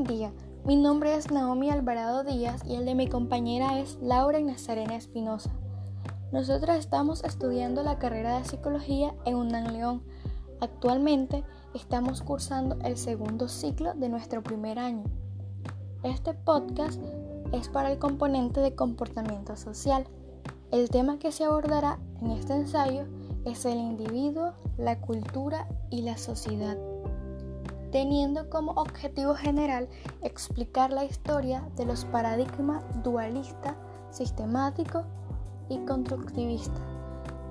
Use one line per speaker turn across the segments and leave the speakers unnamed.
buen día. Mi nombre es Naomi Alvarado Díaz y el de mi compañera es Laura Nazarena Espinosa. Nosotras estamos estudiando la carrera de psicología en UNAM León. Actualmente estamos cursando el segundo ciclo de nuestro primer año. Este podcast es para el componente de comportamiento social. El tema que se abordará en este ensayo es el individuo, la cultura y la sociedad teniendo como objetivo general explicar la historia de los paradigmas dualista, sistemático y constructivista,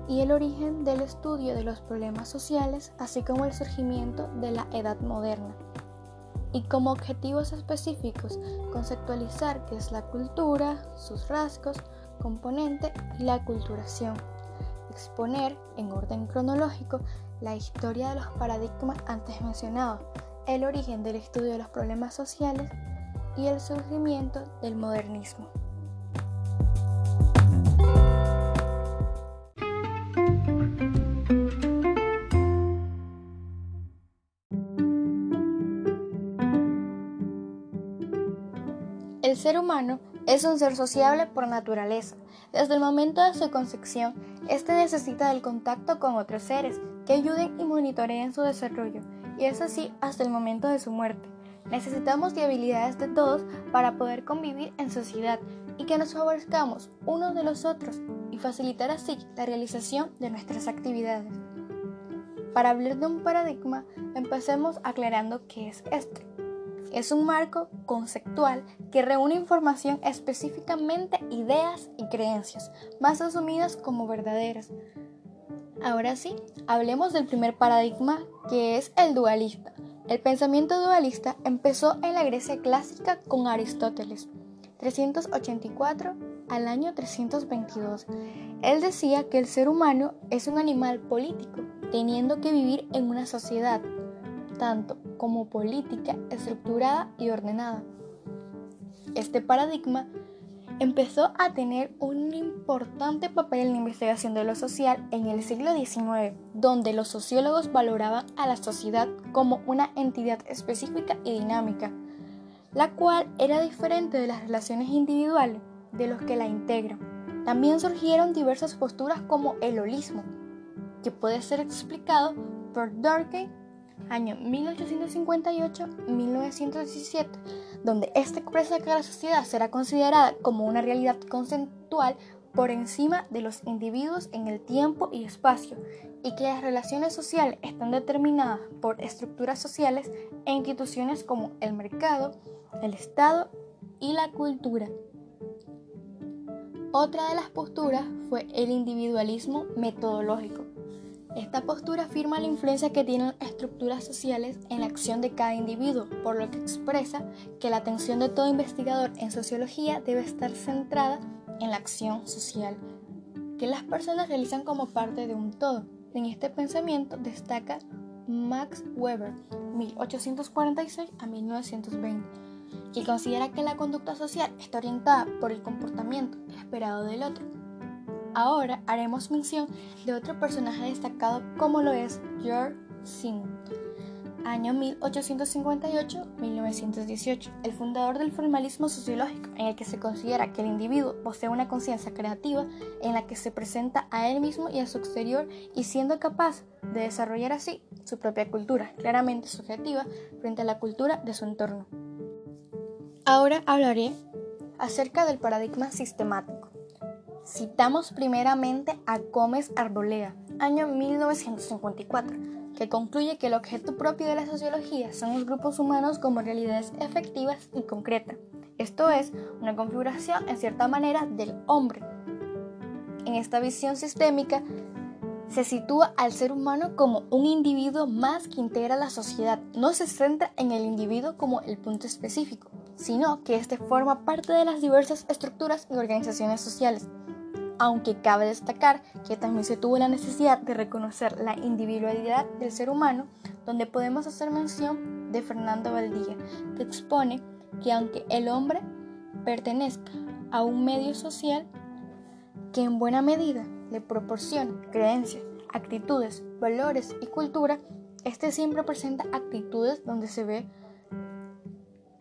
y el origen del estudio de los problemas sociales, así como el surgimiento de la edad moderna. Y como objetivos específicos, conceptualizar qué es la cultura, sus rasgos, componente y la culturación. Exponer, en orden cronológico, la historia de los paradigmas antes mencionados, el origen del estudio de los problemas sociales y el surgimiento del modernismo. El ser humano es un ser sociable por naturaleza. Desde el momento de su concepción, éste necesita del contacto con otros seres que ayuden y monitoreen su desarrollo y es así hasta el momento de su muerte. Necesitamos de habilidades de todos para poder convivir en sociedad y que nos favorezcamos unos de los otros y facilitar así la realización de nuestras actividades. Para hablar de un paradigma, empecemos aclarando qué es este. Es un marco conceptual que reúne información específicamente ideas y creencias, más asumidas como verdaderas, Ahora sí, hablemos del primer paradigma que es el dualista. El pensamiento dualista empezó en la Grecia clásica con Aristóteles, 384 al año 322. Él decía que el ser humano es un animal político, teniendo que vivir en una sociedad, tanto como política, estructurada y ordenada. Este paradigma empezó a tener un importante papel en la investigación de lo social en el siglo XIX, donde los sociólogos valoraban a la sociedad como una entidad específica y dinámica, la cual era diferente de las relaciones individuales de los que la integran. También surgieron diversas posturas como el holismo, que puede ser explicado por Durkheim año 1858-1917, donde esta expresa que la sociedad será considerada como una realidad conceptual por encima de los individuos en el tiempo y espacio, y que las relaciones sociales están determinadas por estructuras sociales e instituciones como el mercado, el Estado y la cultura. Otra de las posturas fue el individualismo metodológico, esta postura afirma la influencia que tienen estructuras sociales en la acción de cada individuo, por lo que expresa que la atención de todo investigador en sociología debe estar centrada en la acción social, que las personas realizan como parte de un todo. En este pensamiento destaca Max Weber, 1846 a 1920, que considera que la conducta social está orientada por el comportamiento esperado del otro Ahora haremos mención de otro personaje destacado como lo es George Singh, año 1858-1918, el fundador del formalismo sociológico, en el que se considera que el individuo posee una conciencia creativa en la que se presenta a él mismo y a su exterior y siendo capaz de desarrollar así su propia cultura, claramente subjetiva, frente a la cultura de su entorno. Ahora hablaré acerca del paradigma sistemático. Citamos primeramente a Gómez Arbolea, año 1954, que concluye que el objeto propio de la sociología son los grupos humanos como realidades efectivas y concretas, esto es, una configuración en cierta manera del hombre. En esta visión sistémica, se sitúa al ser humano como un individuo más que integra la sociedad. No se centra en el individuo como el punto específico, sino que éste forma parte de las diversas estructuras y organizaciones sociales aunque cabe destacar que también se tuvo la necesidad de reconocer la individualidad del ser humano, donde podemos hacer mención de Fernando Valdía, que expone que aunque el hombre pertenezca a un medio social que en buena medida le proporciona creencias, actitudes, valores y cultura, este siempre presenta actitudes donde se ve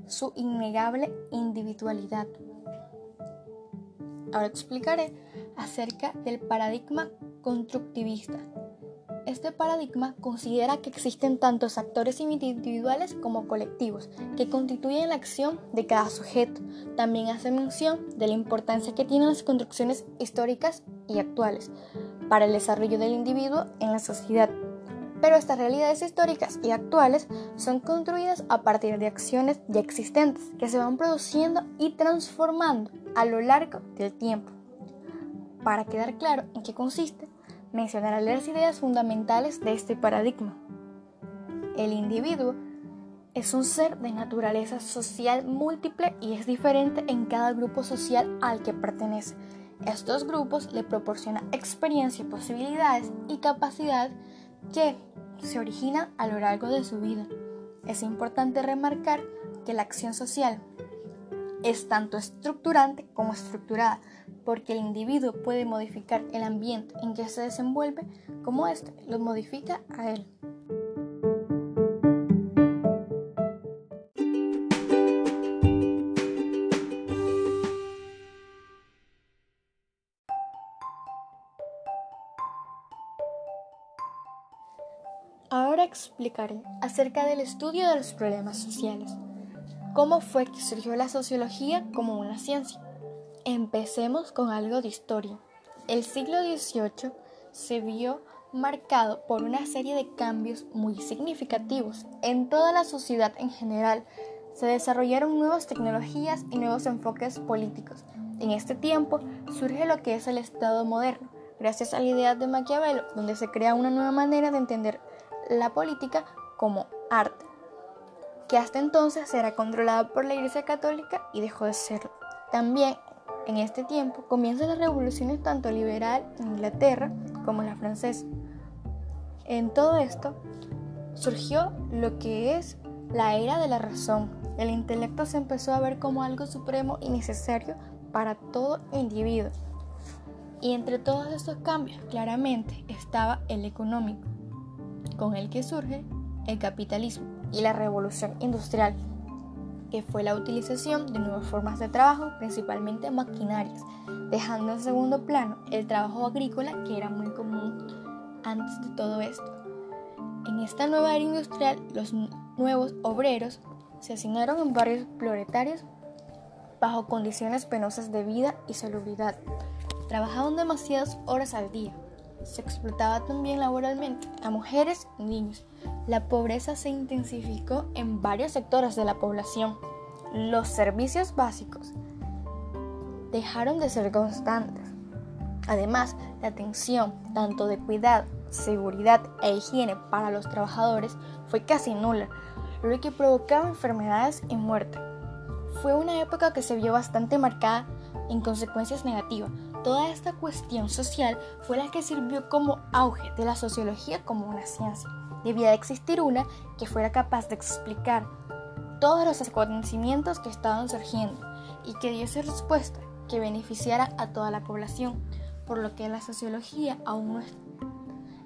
su innegable individualidad. Ahora explicaré acerca del paradigma constructivista. Este paradigma considera que existen tantos actores individuales como colectivos que constituyen la acción de cada sujeto. También hace mención de la importancia que tienen las construcciones históricas y actuales para el desarrollo del individuo en la sociedad. Pero estas realidades históricas y actuales son construidas a partir de acciones ya existentes que se van produciendo y transformando a lo largo del tiempo. Para quedar claro en qué consiste, mencionaré las ideas fundamentales de este paradigma. El individuo es un ser de naturaleza social múltiple y es diferente en cada grupo social al que pertenece. Estos grupos le proporcionan experiencia, posibilidades y capacidad que se originan a lo largo de su vida. Es importante remarcar que la acción social es tanto estructurante como estructurada, porque el individuo puede modificar el ambiente en que se desenvuelve como éste lo modifica a él. Ahora explicaré acerca del estudio de los problemas sociales. ¿Cómo fue que surgió la sociología como una ciencia? Empecemos con algo de historia. El siglo XVIII se vio marcado por una serie de cambios muy significativos en toda la sociedad en general. Se desarrollaron nuevas tecnologías y nuevos enfoques políticos. En este tiempo surge lo que es el Estado moderno, gracias a la idea de Maquiavelo, donde se crea una nueva manera de entender la política como arte, que hasta entonces era controlada por la Iglesia Católica y dejó de serlo. También en este tiempo comienzan las revoluciones tanto liberal en Inglaterra como la francesa. En todo esto surgió lo que es la era de la razón. El intelecto se empezó a ver como algo supremo y necesario para todo individuo. Y entre todos estos cambios, claramente, estaba el económico, con el que surge el capitalismo y la revolución industrial, que fue la utilización de nuevas formas de trabajo, principalmente maquinarias, dejando en segundo plano el trabajo agrícola que era muy común antes de todo esto. En esta nueva era industrial, los nuevos obreros se asignaron en barrios proletarios bajo condiciones penosas de vida y salubridad. Trabajaban demasiadas horas al día. Se explotaba también laboralmente a mujeres y niños la pobreza se intensificó en varios sectores de la población. Los servicios básicos dejaron de ser constantes. Además, la atención, tanto de cuidado, seguridad e higiene para los trabajadores, fue casi nula, lo que provocaba enfermedades y muerte. Fue una época que se vio bastante marcada en consecuencias negativas. Toda esta cuestión social fue la que sirvió como auge de la sociología como una ciencia debía de existir una que fuera capaz de explicar todos los acontecimientos que estaban surgiendo y que diese respuesta que beneficiara a toda la población, por lo que la sociología aún no es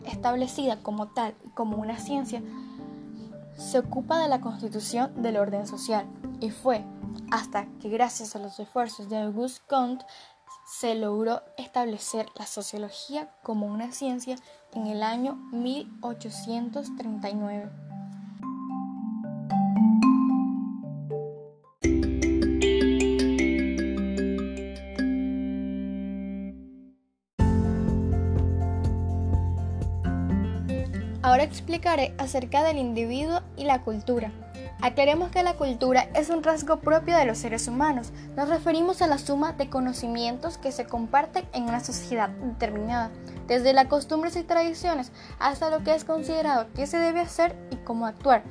establecida como tal y como una ciencia, se ocupa de la constitución del orden social. Y fue hasta que gracias a los esfuerzos de Auguste Comte se logró establecer la sociología como una ciencia en el año 1839. Ahora explicaré acerca del individuo y la cultura. Aclaremos que la cultura es un rasgo propio de los seres humanos. Nos referimos a la suma de conocimientos que se comparten en una sociedad determinada, desde las costumbres y tradiciones hasta lo que es considerado que se debe hacer y cómo actuar.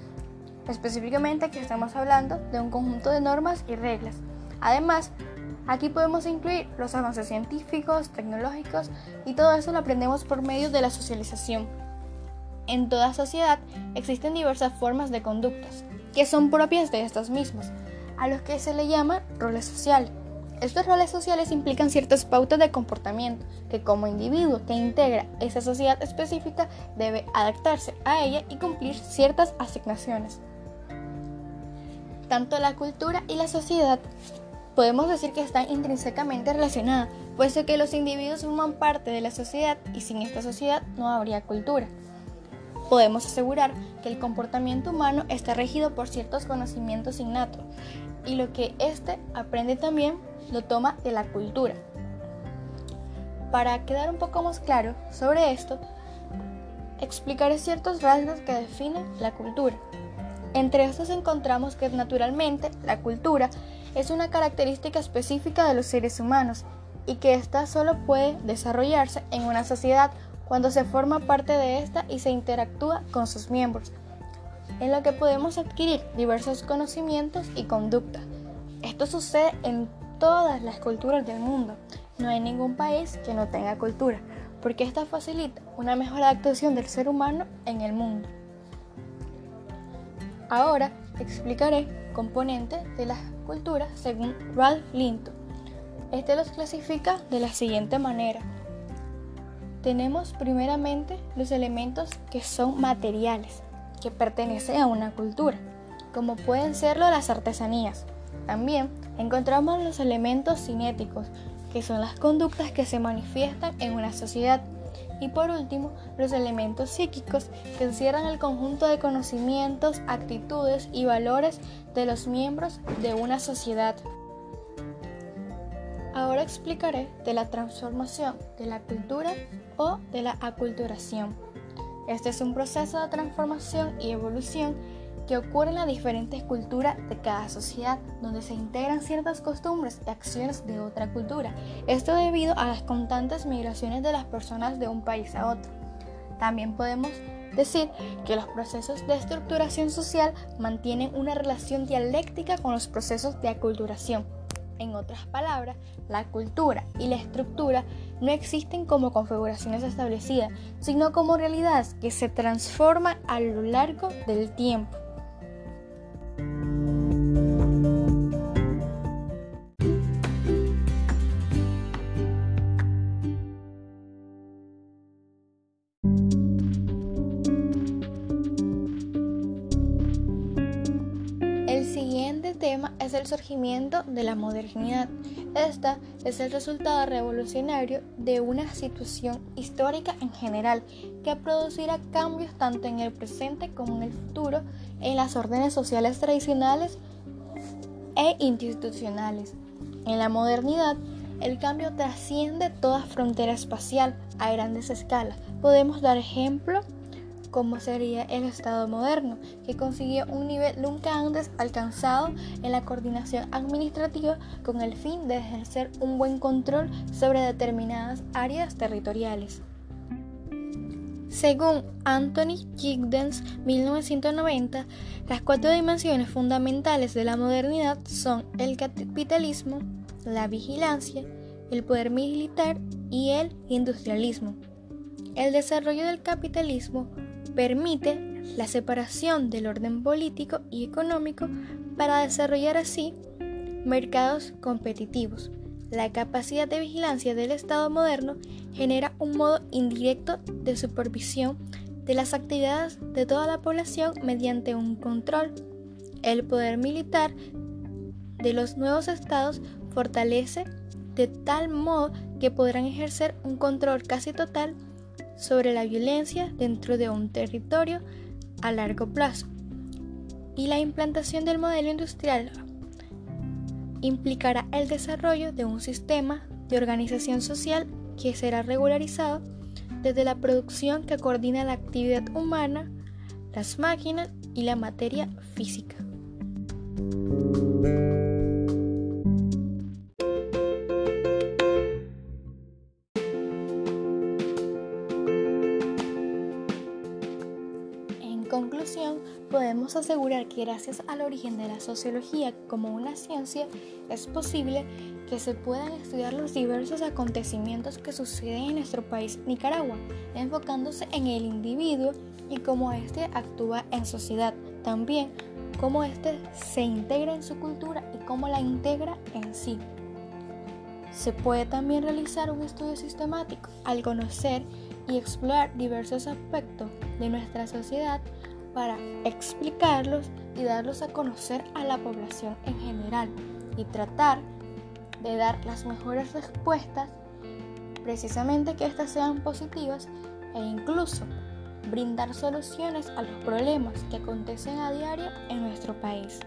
Específicamente aquí estamos hablando de un conjunto de normas y reglas. Además, aquí podemos incluir los avances científicos, tecnológicos y todo eso lo aprendemos por medio de la socialización. En toda sociedad existen diversas formas de conductas, que son propias de estos mismos, a los que se le llama roles sociales. Estos roles sociales implican ciertas pautas de comportamiento que como individuo que integra esa sociedad específica debe adaptarse a ella y cumplir ciertas asignaciones. Tanto la cultura y la sociedad podemos decir que están intrínsecamente relacionadas, puesto que los individuos forman parte de la sociedad y sin esta sociedad no habría cultura. Podemos asegurar que el comportamiento humano está regido por ciertos conocimientos innatos y lo que éste aprende también lo toma de la cultura. Para quedar un poco más claro sobre esto, explicaré ciertos rasgos que definen la cultura. Entre estos encontramos que naturalmente la cultura es una característica específica de los seres humanos y que ésta solo puede desarrollarse en una sociedad cuando se forma parte de ésta y se interactúa con sus miembros, en lo que podemos adquirir diversos conocimientos y conductas. Esto sucede en todas las culturas del mundo. No hay ningún país que no tenga cultura, porque esta facilita una mejor adaptación del ser humano en el mundo. Ahora explicaré componentes de la cultura según Ralph Linton. Este los clasifica de la siguiente manera. Tenemos primeramente los elementos que son materiales, que pertenecen a una cultura, como pueden serlo las artesanías. También encontramos los elementos cinéticos, que son las conductas que se manifiestan en una sociedad. Y por último, los elementos psíquicos que encierran el conjunto de conocimientos, actitudes y valores de los miembros de una sociedad. Ahora explicaré de la transformación de la cultura o de la aculturación. Este es un proceso de transformación y evolución que ocurre en las diferentes culturas de cada sociedad, donde se integran ciertas costumbres y acciones de otra cultura. Esto debido a las constantes migraciones de las personas de un país a otro. También podemos decir que los procesos de estructuración social mantienen una relación dialéctica con los procesos de aculturación. En otras palabras, la cultura y la estructura no existen como configuraciones establecidas, sino como realidades que se transforman a lo largo del tiempo. Tema es el surgimiento de la modernidad. Esta es el resultado revolucionario de una situación histórica en general que producirá cambios tanto en el presente como en el futuro en las órdenes sociales tradicionales e institucionales. En la modernidad, el cambio trasciende toda frontera espacial a grandes escalas. Podemos dar ejemplo como sería el Estado moderno, que consiguió un nivel nunca antes alcanzado en la coordinación administrativa con el fin de ejercer un buen control sobre determinadas áreas territoriales. Según Anthony Giddens 1990, las cuatro dimensiones fundamentales de la modernidad son el capitalismo, la vigilancia, el poder militar y el industrialismo. El desarrollo del capitalismo permite la separación del orden político y económico para desarrollar así mercados competitivos. La capacidad de vigilancia del Estado moderno genera un modo indirecto de supervisión de las actividades de toda la población mediante un control. El poder militar de los nuevos estados fortalece de tal modo que podrán ejercer un control casi total sobre la violencia dentro de un territorio a largo plazo. Y la implantación del modelo industrial implicará el desarrollo de un sistema de organización social que será regularizado desde la producción que coordina la actividad humana, las máquinas y la materia física. Podemos asegurar que gracias al origen de la sociología como una ciencia es posible que se puedan estudiar los diversos acontecimientos que suceden en nuestro país Nicaragua, enfocándose en el individuo y cómo éste actúa en sociedad, también cómo éste se integra en su cultura y cómo la integra en sí. Se puede también realizar un estudio sistemático al conocer y explorar diversos aspectos de nuestra sociedad para explicarlos y darlos a conocer a la población en general y tratar de dar las mejores respuestas, precisamente que éstas sean positivas e incluso brindar soluciones a los problemas que acontecen a diario en nuestro país.